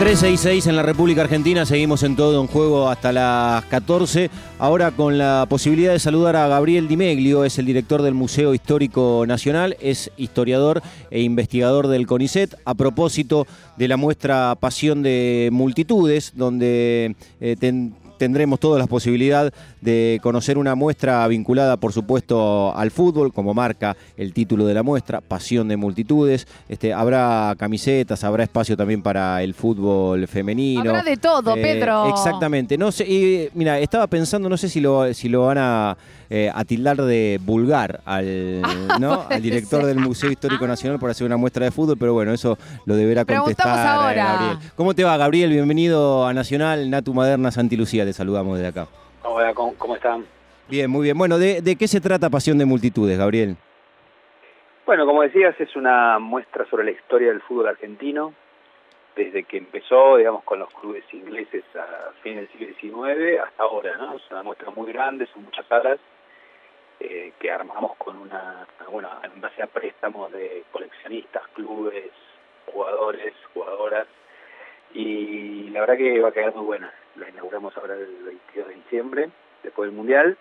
13 y 6 en la República Argentina, seguimos en todo un juego hasta las 14. Ahora con la posibilidad de saludar a Gabriel Dimeglio, es el director del Museo Histórico Nacional, es historiador e investigador del CONICET, a propósito de la muestra Pasión de Multitudes, donde eh, tendremos todas las posibilidades de conocer una muestra vinculada, por supuesto, al fútbol, como marca el título de la muestra, Pasión de Multitudes. Este, habrá camisetas, habrá espacio también para el fútbol femenino. Habrá de todo, eh, Pedro. Exactamente. No sé, y, mira, estaba pensando, no sé si lo, si lo van a, eh, tildar de vulgar al, ¿no? al director del Museo Histórico Nacional por hacer una muestra de fútbol, pero bueno, eso lo deberá contestar ahora. Gabriel. ¿Cómo te va, Gabriel? Bienvenido a Nacional, Natu Maderna, Santi Lucía, saludamos desde acá. Hola, ¿cómo, están? Bien, muy bien. Bueno, ¿de, qué se trata Pasión de Multitudes, Gabriel? Bueno, como decías, es una muestra sobre la historia del fútbol argentino, desde que empezó, digamos, con los clubes ingleses a fines del siglo XIX hasta ahora, ¿no? Es una muestra muy grande, son muchas salas eh, que armamos con una, bueno, en base a préstamos de coleccionistas, clubes, jugadores, jugadoras, y la verdad que va a quedar muy buena la inauguramos ahora el 22 de diciembre, después del Mundial,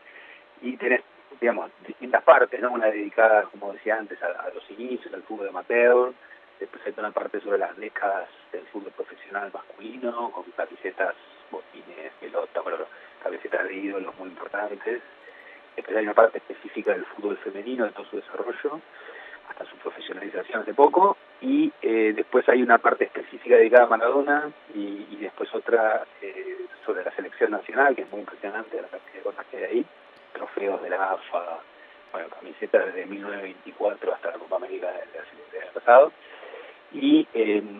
y tenés, digamos, distintas partes, ¿no? Una dedicada, como decía antes, a, los inicios, al fútbol amateur, después hay una parte sobre las décadas del fútbol profesional masculino, con camisetas, botines, pelota, bueno, camisetas de ídolos muy importantes. Después hay una parte específica del fútbol femenino, de todo su desarrollo, hasta su profesionalización hace poco, y eh, después hay una parte específica dedicada a Maradona y, después otra eh, sobre la selección nacional, que es muy impresionante la cantidad de cosas que hay ahí, trofeos de la AFA, bueno, camisetas desde 1924 hasta la Copa América del año pasado, y, em,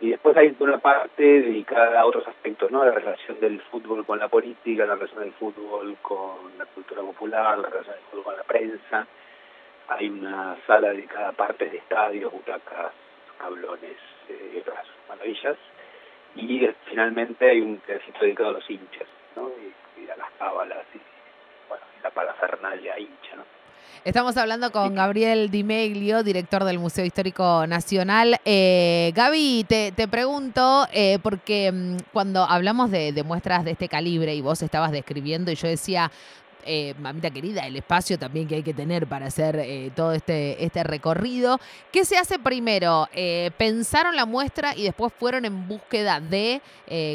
y después hay una parte dedicada a otros aspectos, ¿no? La relación del fútbol con la política, la relación del fútbol con la cultura popular, la relación del fútbol con la prensa, hay una sala dedicada a partes de estadios, butacas, tablones eh, y otras maravillas. Y finalmente hay un pedacito dedicado a los hinchas, ¿no? Y, a las cábalas y, bueno, la parafernalia hincha, ¿no? Estamos hablando con Gabriel Di Meglio, director del Museo Histórico Nacional. Eh, Gaby, te, te pregunto, eh, porque mm, cuando hablamos de, de, muestras de este calibre y vos estabas describiendo y yo decía, eh, mamita querida, el espacio también que hay que tener para hacer eh, todo este, este recorrido. ¿Qué se hace primero? Eh, ¿Pensaron la muestra y después fueron en búsqueda de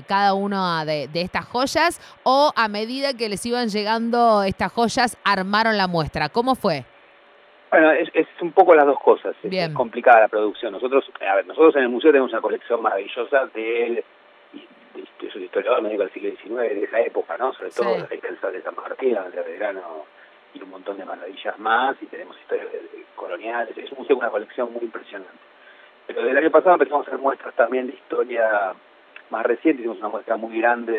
cada una de, estas joyas? ¿O a medida que les iban llegando estas joyas, armaron la muestra? ¿Cómo fue? Bueno, es, un poco las dos cosas. Es, complicada la producción. Nosotros, a ver, nosotros en el museo tenemos una colección maravillosa de yo soy historiador médico del siglo XIX, de esa época, ¿no? Sobre todo sí. la de San Martín, de Verano y un montón de maravillas más, y tenemos historias coloniales, es un museo, una colección muy impresionante. Pero del año pasado empezamos a hacer muestras también de historia más reciente, hicimos una muestra muy grande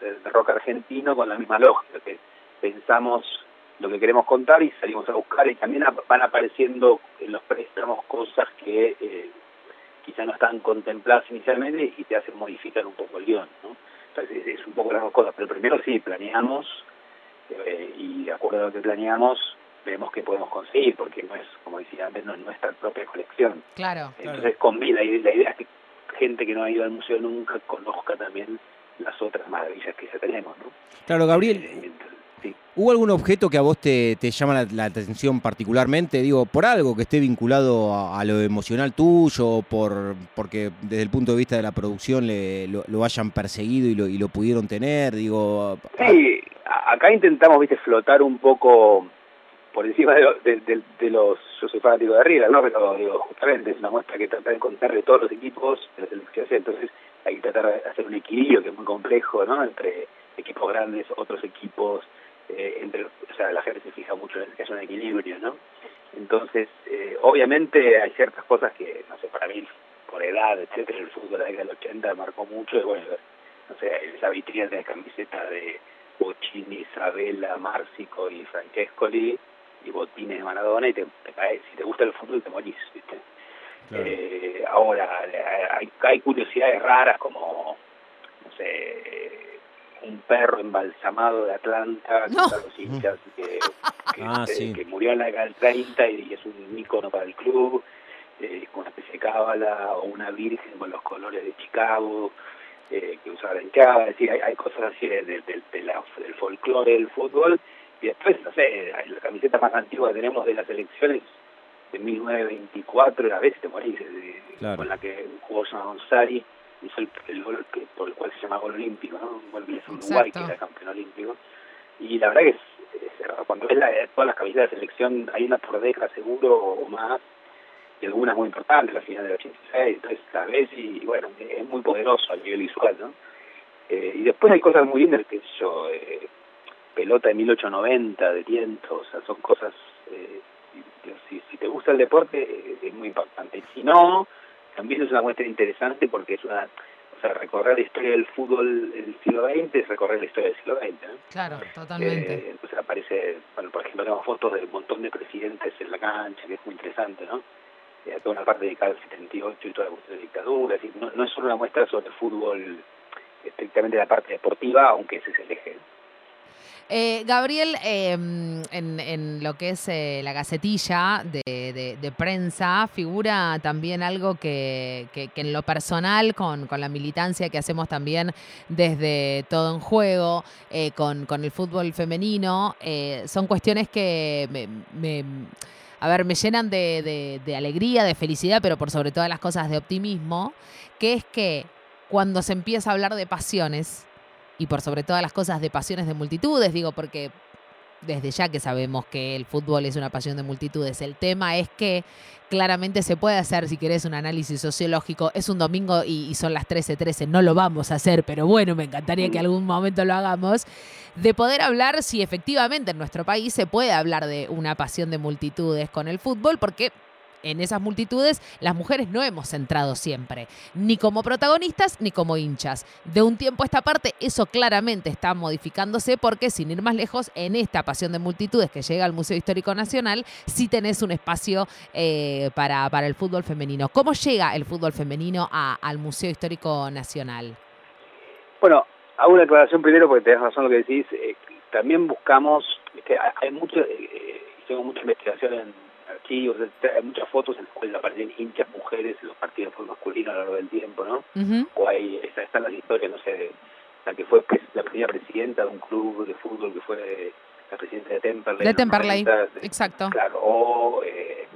de, de, rock argentino con la misma lógica, que pensamos lo que queremos contar y salimos a buscar y también van apareciendo en los préstamos cosas que eh, quizá no están contempladas inicialmente y te hacen modificar un poco el guion, ¿no? Entonces es un poco las dos cosas, pero primero sí, planeamos eh, y de acuerdo a lo que planeamos vemos que podemos conseguir, porque no es, como decía antes, no es nuestra propia colección. Claro. Entonces combina, la, la idea es que gente que no ha ido al museo nunca conozca también las otras maravillas que ya tenemos, ¿no? Claro, Gabriel. Eh, ¿Hubo algún objeto que a vos te, llama la, atención particularmente? Digo, por algo que esté vinculado a, lo emocional tuyo, por porque desde el punto de vista de la producción le, lo, hayan perseguido y lo, y lo pudieron tener, digo... Sí, acá intentamos, viste, flotar un poco por encima de, de, los... Yo soy fanático de arriba, ¿no? Pero digo, justamente es una muestra que trata de contar de todos los equipos de la selección, entonces hay que tratar de hacer un equilibrio que es muy complejo, ¿no? Entre equipos grandes, otros equipos eh, entre, o sea, la gente se fija mucho en que haya un equilibrio, ¿no? Entonces, eh, obviamente hay ciertas cosas que, no sé, para mí, por edad, etcétera, el fútbol de la década del 80 marcó mucho, y bueno, no sé, esa vitrina de camiseta de Bocini, Isabela, Márcico y Francescoli, y botines de Maradona, y te, caes, si te gusta el fútbol te morís, ¿viste? Eh, ahora, hay, hay curiosidades raras como, no sé, un perro embalsamado de Atlanta, los hinchas, que, que, ah, murió en la década del 30 y, es un ícono para el club, eh, con una especie de cábala o una virgen con los colores de Chicago eh, que usaba la hinchada, es decir, hay, cosas así de, del folclore del fútbol. Y después, no sé, la camiseta más antigua que tenemos de las elecciones de 1924, a veces te morís, con la que jugó San González hizo el, gol que, por el cual se llama gol olímpico, ¿no? Un gol que hizo Uruguay, que era campeón olímpico. Y la verdad que es, cuando ves la, todas las camisetas de selección, hay una por década seguro o más, y algunas muy importantes, la final del 86, entonces la ves y, bueno, es muy poderoso a nivel visual, ¿no? Eh, y después hay cosas muy lindas, que yo, eh, pelota de 1890, de viento, o sea, son cosas, eh, si, si te gusta el deporte, eh, es muy importante. Si no, también es una muestra interesante porque es una, o sea, recorrer la historia del fútbol del siglo XX es recorrer la historia del siglo XX. ¿no? Claro, totalmente. Eh, entonces aparece, bueno, por ejemplo, tenemos fotos de un montón de presidentes en la cancha, que es muy interesante, ¿no? Eh, toda una parte dedicada al 78 y toda la cuestión de dictadura, no, no es solo una muestra sobre fútbol estrictamente la parte deportiva, aunque ese es el eje. Eh, Gabriel, em, en, lo que es eh, la gacetilla de, prensa, figura también algo que, en lo personal, con, la militancia que hacemos también desde todo en juego, eh, con, el fútbol femenino, son cuestiones que me, a ver, me llenan de, de alegría, de felicidad, pero por sobre todas las cosas de optimismo, que es que cuando se empieza a hablar de pasiones, y por sobre todas las cosas de pasiones de multitudes, digo, porque desde ya que sabemos que el fútbol es una pasión de multitudes, el tema es que claramente se puede hacer, si querés, un análisis sociológico. Es un domingo y, son las 13:13, no lo vamos a hacer, pero bueno, me encantaría que algún momento lo hagamos, de poder hablar si efectivamente en nuestro país se puede hablar de una pasión de multitudes con el fútbol, porque en esas multitudes las mujeres no hemos entrado siempre, ni como protagonistas ni como hinchas. De un tiempo a esta parte eso claramente está modificándose porque sin ir más lejos, en esta pasión de multitudes que llega al Museo Histórico Nacional, sí tenés un espacio eh, para, para el fútbol femenino. ¿Cómo llega el fútbol femenino al Museo Histórico Nacional? Bueno, hago una aclaración primero porque tenés razón lo que decís. Eh, también buscamos, hay mucho, eh, hicimos mucha investigación en archivos, hay muchas fotos en las cuales aparecen hinchas mujeres en los partidos de fútbol masculino a lo largo del tiempo, ¿no? O hay, están las historias, no sé, de la que fue la primera presidenta de un club de fútbol que fue la presidenta de Temperley. De Temperley, exacto. Claro, o eh,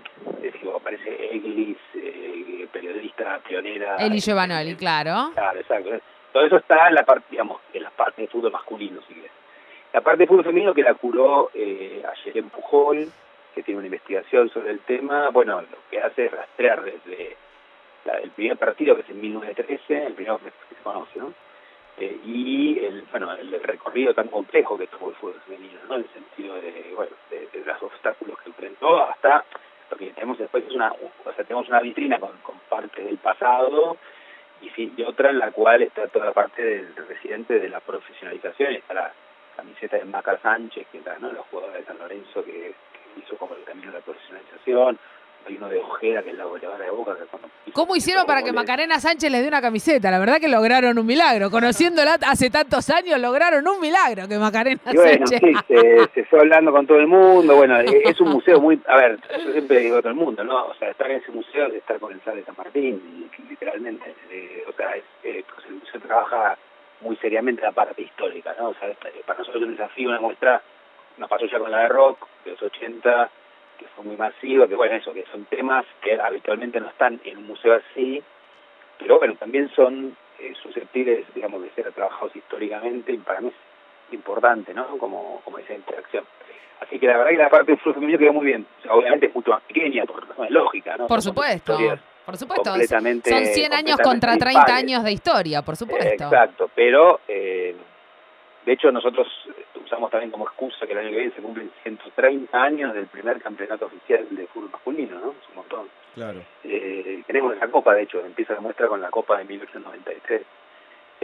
aparece Eglis, eh, periodista pionera. Eli Giovanoli, claro. Claro, exacto. Todo eso está en la parte, digamos, en la parte de fútbol masculino, si quieres. La parte de fútbol femenino que la curó eh, ayer en Pujol, tiene una investigación sobre el tema, bueno, lo que hace es rastrear desde el primer partido, que es en 1913, el primero que se conoce, ¿no? Eh, y el, bueno, el recorrido tan complejo que tuvo el fútbol femenino, ¿no? En el sentido de, bueno, de, los obstáculos que enfrentó hasta lo que tenemos después es una, o sea, tenemos una vitrina con, con parte del pasado y, y otra en la cual está toda la parte del residente de la profesionalización, está la camiseta de Maca Sánchez, que está, ¿no? Los jugadores de San Lorenzo que hizo como el camino de la profesionalización, hay uno de Ojeda que es la goleadora de Boca. Que ¿Cómo hicieron para que Macarena Sánchez les dé una camiseta? La verdad que lograron un milagro. Conociéndola hace tantos años, lograron un milagro que Macarena y bueno, Sí, se, fue hablando con todo el mundo. Bueno, e, es un museo muy. A ver, yo siempre digo a todo el mundo, ¿no? O sea, estar en ese museo es estar con el Sal de San Martín, literalmente. Eh, o sea, es, eh, pues el museo trabaja muy seriamente la parte histórica, ¿no? O sea, para nosotros es un desafío, una muestra nos pasó ya con la de rock de los 80, que fue muy masiva, que bueno, eso, que son temas que habitualmente no están en un museo así, pero bueno, también son eh, susceptibles, digamos, de ser trabajados históricamente y para mí es importante, ¿no? Como, como esa interacción. Así que la verdad que la parte del flujo femenino quedó muy bien. obviamente es mucho más pequeña, por razones lógicas, ¿no? Por supuesto. Por supuesto, son 100 años contra 30 años de historia, por supuesto. exacto, pero eh, de hecho nosotros usamos también como excusa que el año que viene se cumplen 130 años del primer campeonato oficial de fútbol masculino, ¿no? Es un montón. Claro. Eh, tenemos esa copa, de hecho, empieza la muestra con la copa de 1893.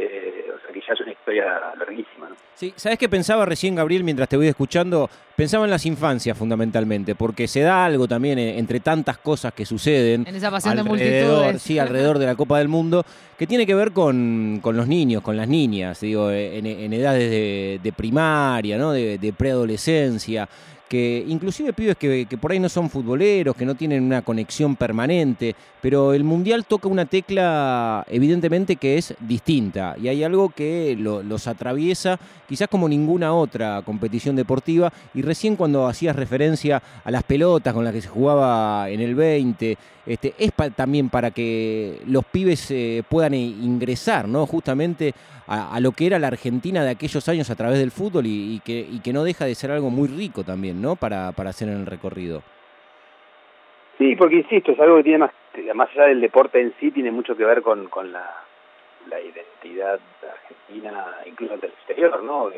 Eh, o sea que ya es una historia larguísima. ¿no? Sí, ¿sabes qué pensaba recién, Gabriel, mientras te voy escuchando? Pensaba en las infancias fundamentalmente, porque se da algo también eh, entre tantas cosas que suceden. En esa pasión alrededor, de Sí, alrededor de la Copa del Mundo, que tiene que ver con, con los niños, con las niñas, digo, en, edades de, primaria, ¿no? de, de preadolescencia que inclusive pibes que, que, por ahí no son futboleros, que no tienen una conexión permanente, pero el Mundial toca una tecla evidentemente que es distinta y hay algo que los atraviesa quizás como ninguna otra competición deportiva y recién cuando hacías referencia a las pelotas con las que se jugaba en el 20, este, es también para que los pibes eh, puedan ingresar ¿no? justamente a, lo que era la Argentina de aquellos años a través del fútbol y, que, y que no deja de ser algo muy rico también ¿no? para, para hacer en el recorrido. Sí, porque insisto, es algo que tiene más, más allá del deporte en sí, tiene mucho que ver con, con la, identidad argentina, incluso del exterior, ¿no?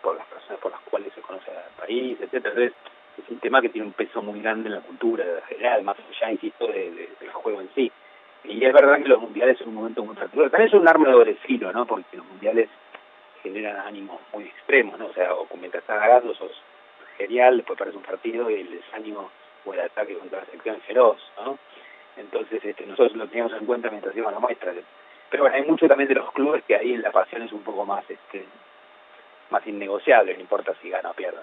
por, las personas por las cuales se conoce al país, etcétera. Es un tema que tiene un peso muy grande en la cultura general, más allá, insisto, de, del juego en sí. Y es verdad que los mundiales son un momento muy particular. También es un arma de doble filo, ¿no? Porque los mundiales generan ánimos muy extremos, ¿no? O sea, o mientras estás ganando sos genial, después parece un partido y el desánimo o el ataque contra la sección feroz, ¿no? Entonces este, nosotros lo teníamos en cuenta mientras íbamos a la muestra. Pero bueno, hay mucho también de los clubes que ahí la pasión es un poco más este más innegociable, no importa si gana o pierda.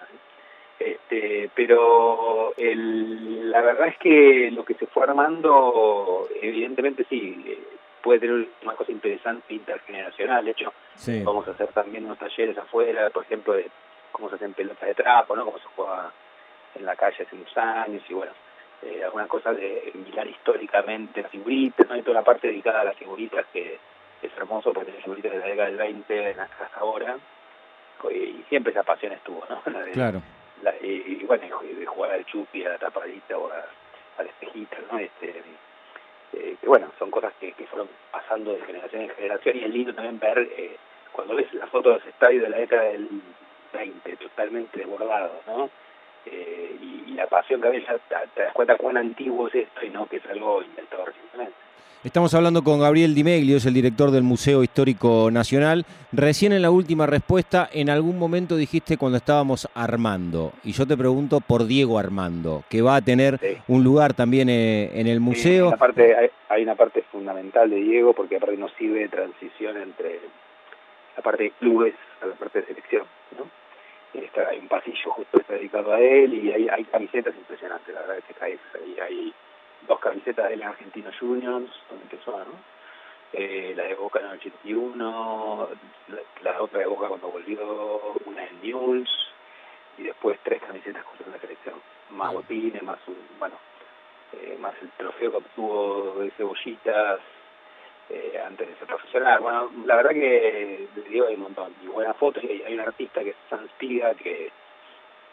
Este, pero el, la verdad es que lo que se fue armando, evidentemente sí, puede tener una cosa interesante intergeneracional. De hecho, vamos a hacer también unos talleres afuera, por ejemplo, de cómo se hacen pelotas de trapo, ¿no? Cómo se juega en la calle hace unos años y bueno, eh, algunas cosas de mirar históricamente las figuritas, ¿no? Y toda la parte dedicada a las figuritas que es hermoso porque tiene figuritas de la década del 20 hasta ahora y siempre esa pasión estuvo, ¿no? claro. Y, bueno, de jugar al chupi, a la tapadita o a, la espejita, ¿no? Este, eh, que bueno, son cosas que, que, fueron pasando de generación en generación y es lindo también ver eh, cuando ves las fotos de los estadios de la década del 20, totalmente desbordados, ¿no? Eh, y, la pasión que a veces te, das cuenta cuán antiguo es esto y no que es algo inventado recientemente. Estamos hablando con Gabriel Dimeglio, es el director del Museo Histórico Nacional. Recién en la última respuesta, en algún momento dijiste cuando estábamos armando, y yo te pregunto por Diego Armando, que va a tener un lugar también eh, en el museo. hay, una parte, hay, una parte fundamental de Diego, porque aparte nos sirve de transición entre la parte de clubes a la parte de selección. ¿no? Hay un pasillo justo está dedicado a él y hay, hay camisetas impresionantes, la verdad es que hay, hay dos camisetas de la Argentino Juniors, donde empezó, ¿no? Eh, la de Boca en el 81, la, otra de Boca cuando volvió, una en News, y después tres camisetas con la selección, más botines, más un, bueno, eh, más el trofeo que obtuvo de cebollitas eh, antes de ser profesional. Bueno, la verdad que digo hay un montón, y buenas fotos, y hay, un artista que es San que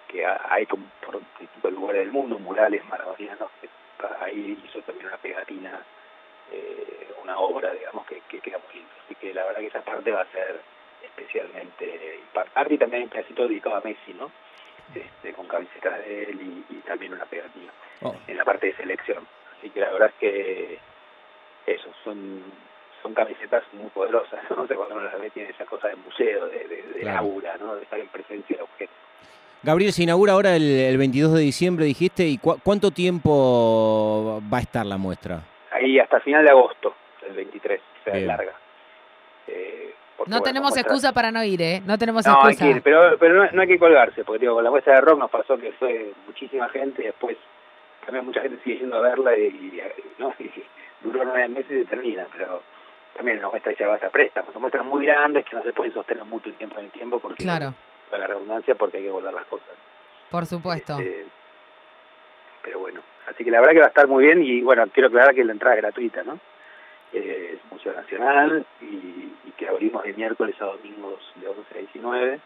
que hay por distintos lugares del mundo, murales maravillosas que ahí hizo también una pegatina, eh, una obra, digamos, que, que queda muy lindo. Así que la verdad que esa parte va a ser especialmente impactante y también un pedacito dedicado a Messi, ¿no? Este, con camisetas de él y, también una pegatina oh. en la parte de selección. Así que la verdad es que eso, son son camisetas muy poderosas, ¿no? cuando uno las ve tiene esa cosa de museo, de, de, aura, ¿no? De estar en presencia de objetos. Gabriel, se inaugura ahora el, 22 de diciembre, dijiste, ¿y cuánto tiempo va a estar la muestra? Ahí hasta final de agosto, el 23, o sea, larga. Eh, no tenemos excusa para no ir, ¿eh? No tenemos excusa. Hay que ir, pero, pero no, hay que colgarse, porque digo, con la muestra de rock nos pasó que fue muchísima gente y después también mucha gente sigue yendo a verla y, ¿no? duró nueve meses y termina, pero también la muestra ya va a presta. Son muestras muy grandes que no se pueden sostener mucho tiempo en el tiempo porque... Claro para la redundancia porque hay que volver las cosas. Por supuesto. Este, pero bueno, así que la verdad que va a estar muy bien y bueno, quiero aclarar que la entrada es gratuita, ¿no? Eh, es Museo Nacional y, y, que abrimos de miércoles a domingos de 11 a 19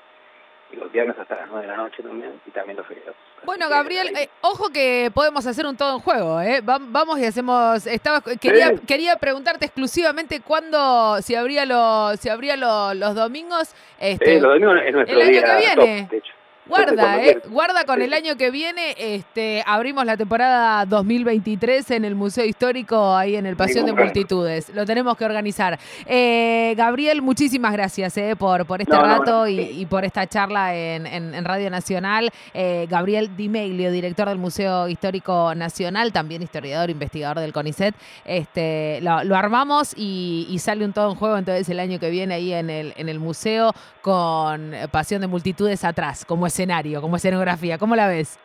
y los viernes hasta las 9 de la noche también, y también los feriados. Bueno, Gabriel, eh, ojo que podemos hacer un todo en juego, ¿eh? Vamos y hacemos. Estaba, quería, quería preguntarte exclusivamente cuándo, si habría, lo, si habría los domingos. Este, los domingos es nuestro el año que viene. de hecho. Guarda, eh, guarda con el año que viene, este, abrimos la temporada 2023 en el Museo Histórico, ahí en el Pasión de Multitudes. Lo tenemos que organizar. Eh, Gabriel, muchísimas gracias eh, por, por este rato y, por esta charla en, Radio Nacional. Eh, Gabriel Dimeglio, director del Museo Histórico Nacional, también historiador, investigador del CONICET. Este, lo, armamos y, sale un todo en juego entonces el año que viene ahí en el, en el museo con Pasión de Multitudes atrás, como es escenario, como escenografía. ¿Cómo la ves?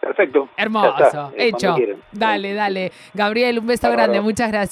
Perfecto. Hermoso, eh, hecho. Dale, dale. Gabriel, un beso Bárbaro. grande, muchas gracias.